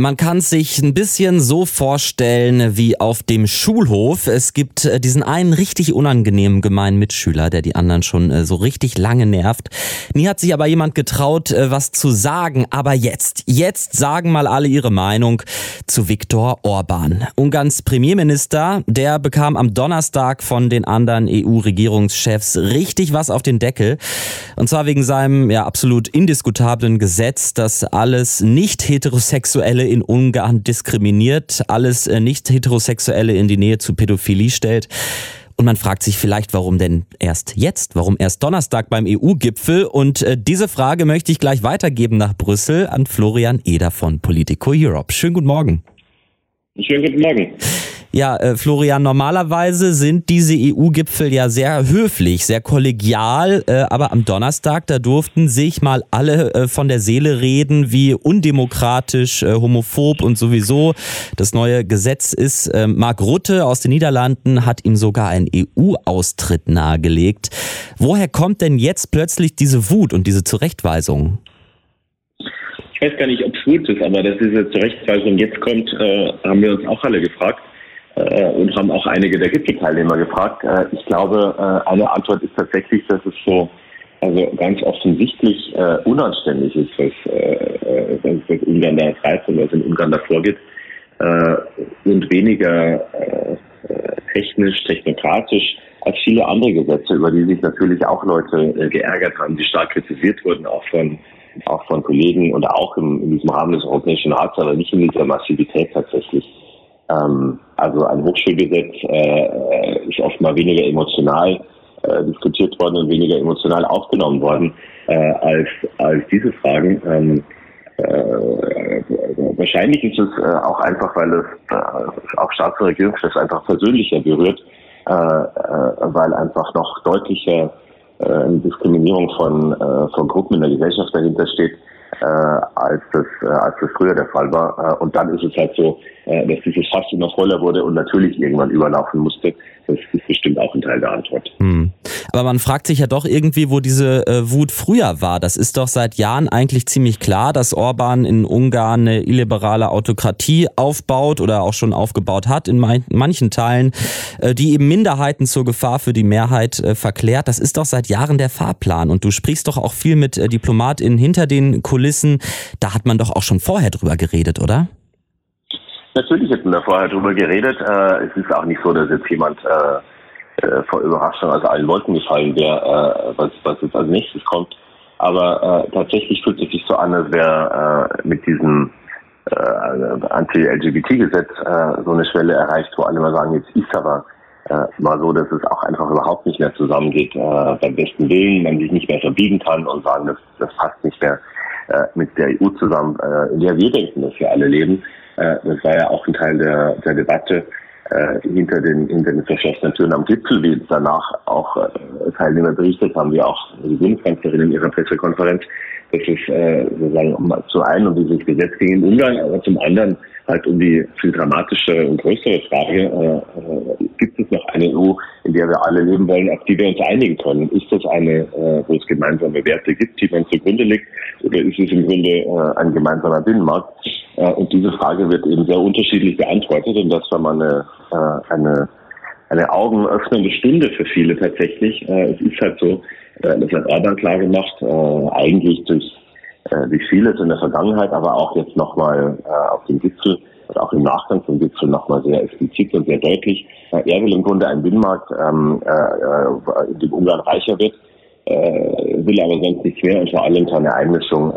Man kann sich ein bisschen so vorstellen wie auf dem Schulhof. Es gibt äh, diesen einen richtig unangenehmen gemeinen Mitschüler, der die anderen schon äh, so richtig lange nervt. Nie hat sich aber jemand getraut, äh, was zu sagen. Aber jetzt, jetzt sagen mal alle ihre Meinung zu Viktor Orban. Ungarns Premierminister, der bekam am Donnerstag von den anderen EU-Regierungschefs richtig was auf den Deckel. Und zwar wegen seinem ja absolut indiskutablen Gesetz, das alles nicht heterosexuelle in Ungarn diskriminiert, alles äh, Nicht-Heterosexuelle in die Nähe zu Pädophilie stellt. Und man fragt sich vielleicht, warum denn erst jetzt? Warum erst Donnerstag beim EU-Gipfel? Und äh, diese Frage möchte ich gleich weitergeben nach Brüssel an Florian Eder von Politico Europe. Schönen guten Morgen. Schönen guten Morgen. Ja, äh, Florian, normalerweise sind diese EU-Gipfel ja sehr höflich, sehr kollegial, äh, aber am Donnerstag, da durften sich mal alle äh, von der Seele reden, wie undemokratisch, äh, homophob und sowieso das neue Gesetz ist. Ähm, Mark Rutte aus den Niederlanden hat ihm sogar einen EU-Austritt nahegelegt. Woher kommt denn jetzt plötzlich diese Wut und diese Zurechtweisung? Ich weiß gar nicht, ob es Wut ist, aber dass diese Zurechtweisung jetzt kommt, äh, haben wir uns auch alle gefragt und haben auch einige der Gipfelteilnehmer gefragt. Äh, ich glaube, äh, eine Antwort ist tatsächlich, dass es so also ganz offensichtlich äh, unanständig ist, was, äh, was, Ungarn da treibt und was in Ungarn da vorgeht äh, und weniger äh, technisch, technokratisch als viele andere Gesetze, über die sich natürlich auch Leute äh, geärgert haben, die stark kritisiert wurden, auch von auch von Kollegen und auch im, in diesem Rahmen des Europäischen Rats, aber nicht in dieser Massivität tatsächlich. Ähm, also ein Hochschulgesetz äh, ist oft mal weniger emotional äh, diskutiert worden und weniger emotional aufgenommen worden äh, als, als diese Fragen. Ähm, äh, wahrscheinlich ist es äh, auch einfach, weil es äh, auch Staats- und Regierungschefs einfach persönlicher berührt, äh, äh, weil einfach noch deutlicher äh, eine Diskriminierung von, äh, von Gruppen in der Gesellschaft dahinter steht, äh, als, das, äh, als das früher der Fall war. Äh, und dann ist es halt so, äh, dass dieses Fass immer voller wurde und natürlich irgendwann überlaufen musste. Das ist bestimmt auch ein Teil der Antwort. Hm. Aber man fragt sich ja doch irgendwie, wo diese äh, Wut früher war. Das ist doch seit Jahren eigentlich ziemlich klar, dass Orban in Ungarn eine illiberale Autokratie aufbaut oder auch schon aufgebaut hat in manchen Teilen, äh, die eben Minderheiten zur Gefahr für die Mehrheit äh, verklärt. Das ist doch seit Jahren der Fahrplan. Und du sprichst doch auch viel mit äh, DiplomatInnen hinter den Kulissen. Da hat man doch auch schon vorher drüber geredet, oder? Natürlich hätten wir vorher drüber geredet. Äh, es ist auch nicht so, dass jetzt jemand äh, vor Überraschung aus allen Wolken gefallen wäre, äh, was, was jetzt als nächstes kommt. Aber äh, tatsächlich fühlt es sich so an, als wäre äh, mit diesem äh, Anti-LGBT-Gesetz äh, so eine Schwelle erreicht, wo alle mal sagen, jetzt ist aber äh, mal so, dass es auch einfach überhaupt nicht mehr zusammengeht. Äh, beim besten Willen, man sich nicht mehr verbiegen kann und sagen, das, das passt nicht mehr äh, mit der EU zusammen, äh, in der wir denken, dass wir alle leben. Äh, das war ja auch ein Teil der, der Debatte hinter den, hinter den verschlossenen Türen am Gipfel, wie danach auch äh, Teilnehmer berichtet haben, wie auch die Bundeskanzlerin in ihrer Pressekonferenz, dass es äh, sozusagen um, zu einem um dieses Gesetz ging in Ungarn, aber zum anderen halt um die viel dramatische und größere Frage, äh, äh, gibt es noch eine EU, in der wir alle leben wollen, auf die wir uns einigen können? Ist das eine, äh, wo es gemeinsame Werte gibt, die man zugrunde legt, oder ist es im Grunde äh, ein gemeinsamer Binnenmarkt? Äh, und diese Frage wird eben sehr unterschiedlich beantwortet und das war mal eine, äh, eine, eine augenöffnende Stunde für viele tatsächlich. Äh, es ist halt so, das hat Orban klar gemacht, eigentlich durch, durch vieles in der Vergangenheit, aber auch jetzt nochmal auf dem Gipfel und auch im Nachgang zum Gipfel nochmal sehr explizit und sehr deutlich. Er will im Grunde einen Binnenmarkt, ähm, äh, in dem Ungarn reicher wird, will aber sonst nichts mehr und vor allem keine Einmischung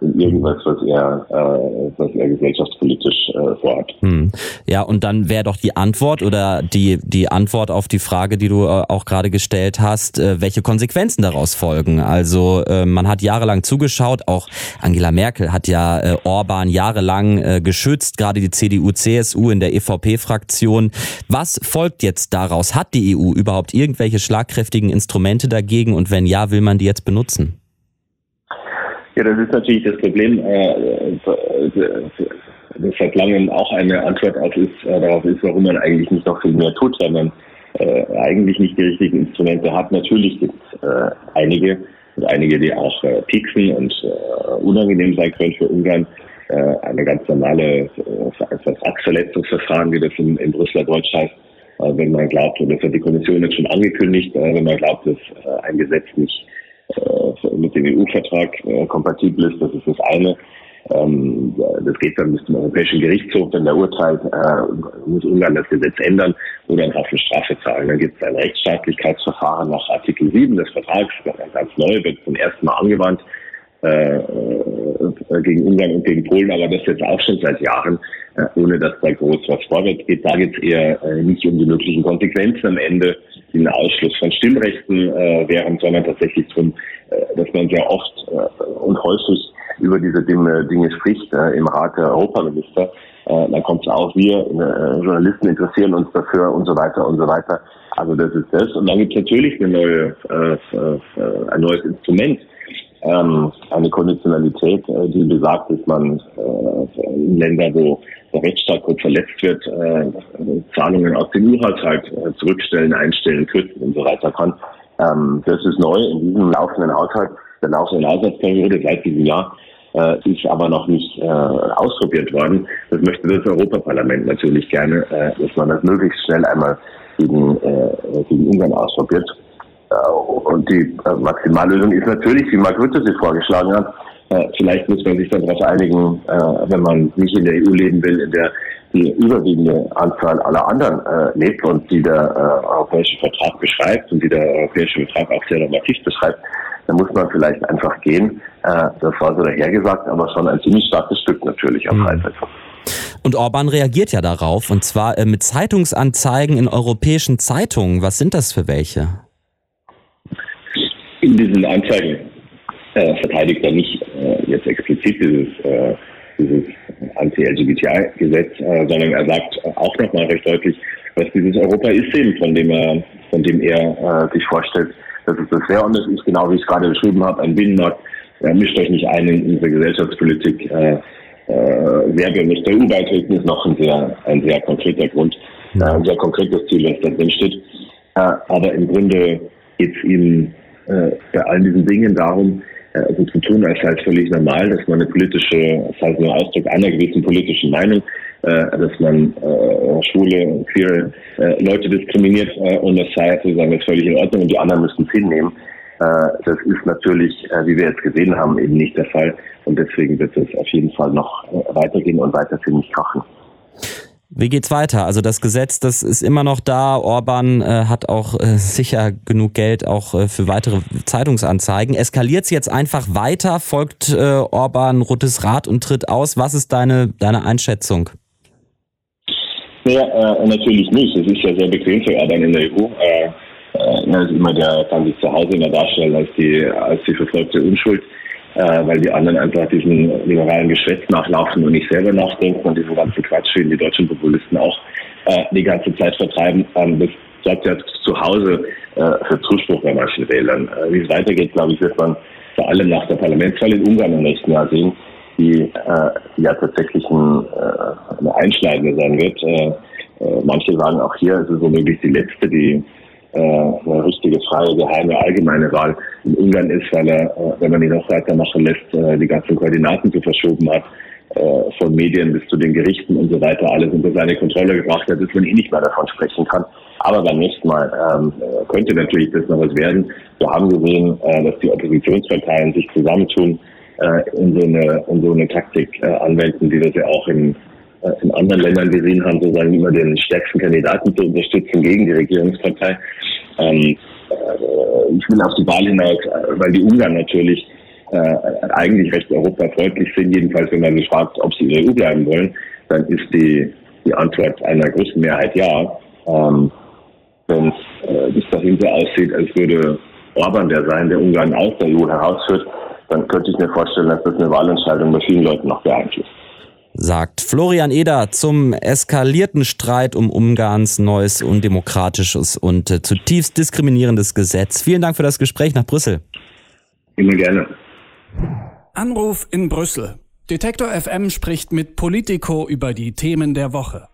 in irgendwas, was er, äh, was er gesellschaftspolitisch äh, vorhat. Hm. Ja, und dann wäre doch die Antwort oder die, die Antwort auf die Frage, die du äh, auch gerade gestellt hast, äh, welche Konsequenzen daraus folgen. Also äh, man hat jahrelang zugeschaut, auch Angela Merkel hat ja äh, Orban jahrelang äh, geschützt, gerade die CDU, CSU in der EVP-Fraktion. Was folgt jetzt daraus? Hat die EU überhaupt irgendwelche schlagkräftigen Instrumente dagegen und wenn ja, will man die jetzt benutzen? Ja, das ist natürlich das Problem, äh, das seit langem auch eine Antwort auf ist, äh, darauf ist, warum man eigentlich nicht noch viel mehr tut, weil man äh, eigentlich nicht die richtigen Instrumente hat. Natürlich gibt es äh, einige einige, die auch äh, pieksen und äh, unangenehm sein können für Ungarn. Äh, eine ganz normale äh, Vertragsverletzungsverfahren, wie das in, in Brüsseler Deutsch heißt, äh, wenn man glaubt, und das hat die Kommission jetzt schon angekündigt, äh, wenn man glaubt, dass äh, ein Gesetz nicht äh, mit dem EU-Vertrag äh, kompatibel ist, das ist das eine. Ähm, das geht dann bis zum Europäischen Gerichtshof, wenn der urteilt, äh, muss Ungarn das Gesetz ändern oder einen Haufen Strafe zahlen. Dann gibt es ein Rechtsstaatlichkeitsverfahren nach Artikel 7 des Vertrags, das ganz neu wird zum ersten Mal angewandt äh, gegen Ungarn und gegen Polen, aber das jetzt auch schon seit Jahren, ohne dass da groß was vorwärts geht. Da geht es eher nicht um die möglichen Konsequenzen am Ende, die ein Ausschluss von Stimmrechten äh, wären, sondern tatsächlich darum, äh, dass man sehr oft äh, und häufig über diese Dinge, Dinge spricht äh, im Rat der Europaminister. Äh, dann kommt es auch, wir äh, Journalisten interessieren uns dafür und so weiter und so weiter. Also das ist das. Und dann gibt es natürlich eine neue, äh, äh, ein neues Instrument, ähm, eine Konditionalität, äh, die besagt, dass man äh, in Ländern, wo der Rechtsstaat gut verletzt wird, äh, Zahlungen aus dem EU-Haushalt äh, zurückstellen, einstellen, kürzen und so weiter kann. Ähm, das ist neu in diesem laufenden Haushalt, der laufenden Haushaltsperiode seit diesem Jahr äh, ist aber noch nicht äh, ausprobiert worden. Das möchte das Europaparlament natürlich gerne, äh, dass man das möglichst schnell einmal gegen, äh, gegen Ungarn ausprobiert. Äh, und die äh, Maximallösung ist natürlich, wie Mark Rutte sie vorgeschlagen hat, äh, vielleicht muss man sich darauf einigen, wenn man nicht in der EU leben will, in der die überwiegende Anzahl aller anderen lebt und die der Europäische Vertrag beschreibt und die der Europäische Vertrag auch sehr normativ beschreibt, dann muss man vielleicht einfach gehen. das war so dahergesagt, aber schon ein ziemlich starkes Stück natürlich am. Mhm. Und Orban reagiert ja darauf, und zwar mit Zeitungsanzeigen in europäischen Zeitungen. Was sind das für welche? In diesen Anzeigen äh, verteidigt er nicht äh, jetzt explizit dieses, äh, dieses Anti-LGBTI-Gesetz, äh, sondern er sagt auch nochmal recht deutlich, was dieses Europa ist eben, von dem er, von dem er äh, sich vorstellt, dass es das. Und das ist genau, wie ich es gerade beschrieben habe, ein Binnenmarkt. Mischt euch nicht ein in unsere Gesellschaftspolitik. Äh, Serbien muss der EU beitreten, ist noch ein sehr, ein sehr konkreter Grund, äh, ein sehr konkretes Ziel, was da drin steht. Aber im Grunde geht es ihm äh, bei all diesen Dingen darum, äh, so zu tun, als sei es völlig normal, dass man eine politische, das heißt nur Ausdruck einer gewissen politischen Meinung, äh, dass man äh, schwule und queere äh, Leute diskriminiert äh, und das sei sozusagen jetzt völlig in Ordnung und die anderen müssen es hinnehmen. Äh, das ist natürlich, äh, wie wir jetzt gesehen haben, eben nicht der Fall und deswegen wird es auf jeden Fall noch äh, weitergehen und weiter ziemlich krachen. Wie geht's weiter? Also das Gesetz, das ist immer noch da. Orban äh, hat auch äh, sicher genug Geld auch äh, für weitere Zeitungsanzeigen. Eskaliert es jetzt einfach weiter? Folgt äh, Orban Ruttes Rat und tritt aus? Was ist deine, deine Einschätzung? Ja, äh, natürlich nicht. Es ist ja sehr bequem für Orban in der EU. Äh, er ist immer der, kann sich zu Hause immer darstellen als die, als die verfolgte Unschuld äh, weil die anderen einfach diesen liberalen Geschwätz nachlaufen und nicht selber nachdenken und diesen ganzen Quatsch, den die deutschen Populisten auch äh, die ganze Zeit vertreiben. Ähm, das sorgt ja zu Hause äh, für Zuspruch bei manchen Wählern. Äh, wie es weitergeht, glaube ich, wird man vor allem nach der Parlamentswahl in Ungarn im nächsten Jahr sehen, die äh, ja tatsächlich ein, äh, eine einschneidende sein wird. Äh, äh, manche sagen auch hier, es ist womöglich die letzte, die eine richtige, freie, geheime, allgemeine Wahl in Ungarn ist, weil er, äh, wenn man ihn noch weitermachen lässt, äh, die ganzen Koordinaten zu verschoben hat, von Medien bis zu den Gerichten und so weiter, alles unter seine Kontrolle gebracht hat, dass man eh nicht mehr davon sprechen kann. Aber beim nächsten Mal ähm, könnte natürlich das noch was werden. Wir haben gesehen, äh, dass die Oppositionsparteien sich zusammentun äh, und, so eine, und so eine Taktik äh, anwenden, die wir ja auch in äh, in anderen Ländern gesehen haben, sozusagen immer den stärksten Kandidaten zu unterstützen gegen die Regierungspartei. Ähm, äh, ich will auf die Wahl hinaus, äh, weil die Ungarn natürlich äh, eigentlich recht europafreundlich sind, jedenfalls wenn man sie fragt, ob sie in der EU bleiben wollen, dann ist die, die Antwort einer großen Mehrheit ja. Ähm, wenn es äh, bis dahin so aussieht, als würde Orban der sein, der Ungarn aus der EU herausführt, dann könnte ich mir vorstellen, dass das eine Wahlentscheidung bei vielen Leuten noch beeinflusst sagt Florian Eder zum eskalierten Streit um Ungarns neues undemokratisches und äh, zutiefst diskriminierendes Gesetz. Vielen Dank für das Gespräch nach Brüssel. Immer gerne. Anruf in Brüssel. Detektor FM spricht mit Politico über die Themen der Woche.